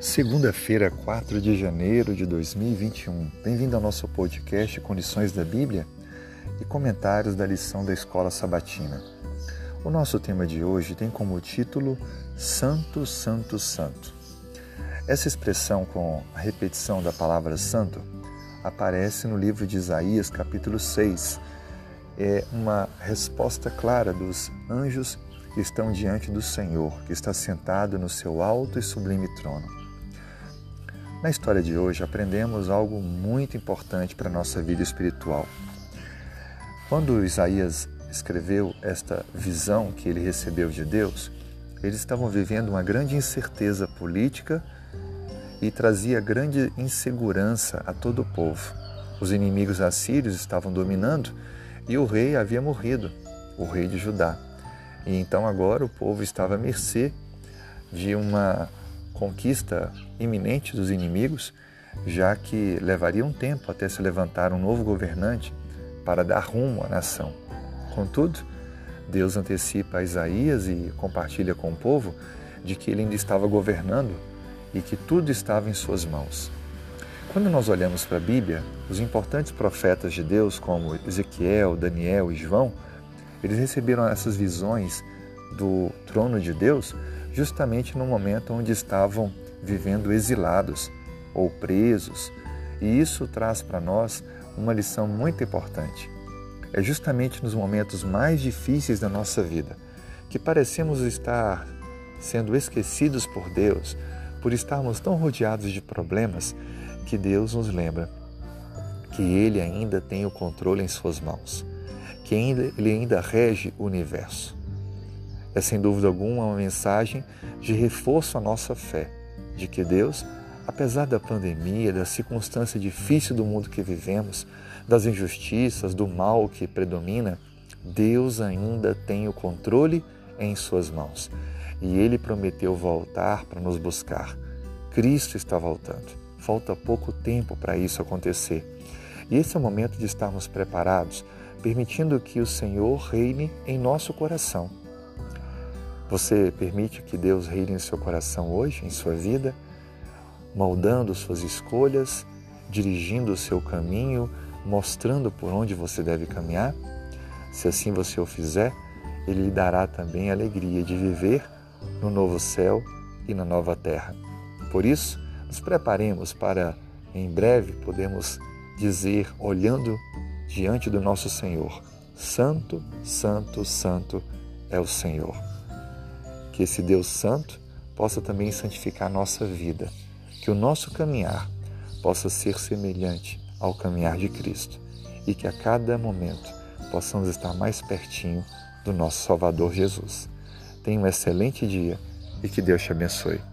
Segunda-feira, 4 de janeiro de 2021. Bem-vindo ao nosso podcast Condições da Bíblia e comentários da lição da Escola Sabatina. O nosso tema de hoje tem como título Santo, Santo, Santo. Essa expressão com a repetição da palavra santo aparece no livro de Isaías, capítulo 6. É uma resposta clara dos anjos que estão diante do Senhor, que está sentado no seu alto e sublime trono. Na história de hoje, aprendemos algo muito importante para a nossa vida espiritual. Quando Isaías escreveu esta visão que ele recebeu de Deus, eles estavam vivendo uma grande incerteza política e trazia grande insegurança a todo o povo. Os inimigos assírios estavam dominando e o rei havia morrido, o rei de Judá. E então agora o povo estava à mercê de uma conquista iminente dos inimigos, já que levaria um tempo até se levantar um novo governante para dar rumo à nação. Contudo, Deus antecipa a Isaías e compartilha com o povo de que ele ainda estava governando e que tudo estava em suas mãos. Quando nós olhamos para a Bíblia, os importantes profetas de Deus, como Ezequiel, Daniel e João, eles receberam essas visões do trono de Deus justamente no momento onde estavam vivendo exilados ou presos. E isso traz para nós uma lição muito importante. É justamente nos momentos mais difíceis da nossa vida que parecemos estar sendo esquecidos por Deus, por estarmos tão rodeados de problemas, que Deus nos lembra que Ele ainda tem o controle em Suas mãos, que Ele ainda rege o universo. É sem dúvida alguma uma mensagem de reforço à nossa fé, de que Deus, apesar da pandemia, da circunstância difícil do mundo que vivemos, das injustiças, do mal que predomina, Deus ainda tem o controle em Suas mãos. E Ele prometeu voltar para nos buscar. Cristo está voltando. Falta pouco tempo para isso acontecer. E esse é o momento de estarmos preparados, permitindo que o Senhor reine em nosso coração você permite que Deus reine em seu coração hoje, em sua vida, moldando suas escolhas, dirigindo o seu caminho, mostrando por onde você deve caminhar? Se assim você o fizer, Ele lhe dará também a alegria de viver no novo céu e na nova terra. Por isso, nos preparemos para, em breve, podermos dizer, olhando diante do nosso Senhor: Santo, Santo, Santo é o Senhor que esse Deus Santo possa também santificar a nossa vida, que o nosso caminhar possa ser semelhante ao caminhar de Cristo e que a cada momento possamos estar mais pertinho do nosso Salvador Jesus. Tenha um excelente dia e que Deus te abençoe.